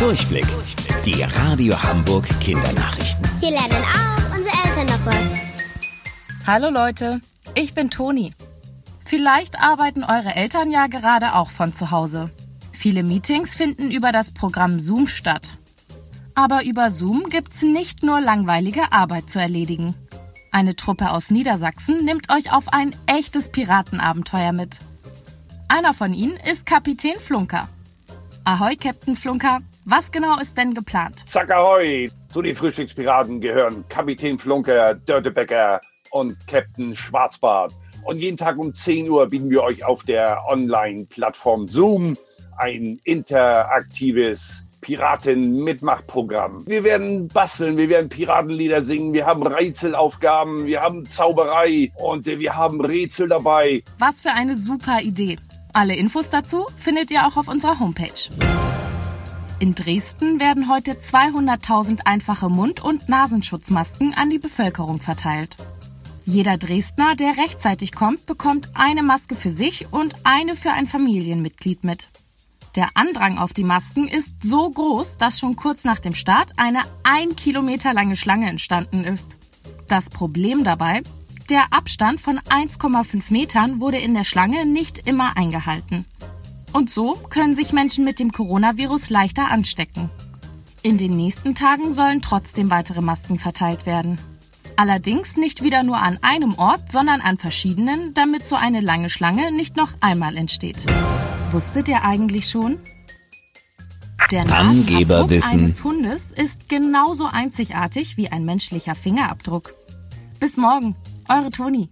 Durchblick. Die Radio Hamburg Kindernachrichten. Hier lernen auch unsere Eltern noch was. Hallo Leute, ich bin Toni. Vielleicht arbeiten eure Eltern ja gerade auch von zu Hause. Viele Meetings finden über das Programm Zoom statt. Aber über Zoom gibt's nicht nur langweilige Arbeit zu erledigen. Eine Truppe aus Niedersachsen nimmt euch auf ein echtes Piratenabenteuer mit. Einer von ihnen ist Kapitän Flunker. Ahoi, Captain Flunker. Was genau ist denn geplant? Zack ahoi! Zu den Frühstückspiraten gehören Kapitän Flunker, Dörtebecker und Captain Schwarzbart. Und jeden Tag um 10 Uhr bieten wir euch auf der Online-Plattform Zoom ein interaktives Piraten-Mitmachprogramm. Wir werden basteln, wir werden Piratenlieder singen, wir haben Rätselaufgaben, wir haben Zauberei und wir haben Rätsel dabei. Was für eine super Idee. Alle Infos dazu findet ihr auch auf unserer Homepage. In Dresden werden heute 200.000 einfache Mund- und Nasenschutzmasken an die Bevölkerung verteilt. Jeder Dresdner, der rechtzeitig kommt, bekommt eine Maske für sich und eine für ein Familienmitglied mit. Der Andrang auf die Masken ist so groß, dass schon kurz nach dem Start eine ein Kilometer lange Schlange entstanden ist. Das Problem dabei, der Abstand von 1,5 Metern wurde in der Schlange nicht immer eingehalten. Und so können sich Menschen mit dem Coronavirus leichter anstecken. In den nächsten Tagen sollen trotzdem weitere Masken verteilt werden. Allerdings nicht wieder nur an einem Ort, sondern an verschiedenen, damit so eine lange Schlange nicht noch einmal entsteht. Wusstet ihr eigentlich schon? Der Angeberwissen. eines Hundes ist genauso einzigartig wie ein menschlicher Fingerabdruck. Bis morgen, eure Toni.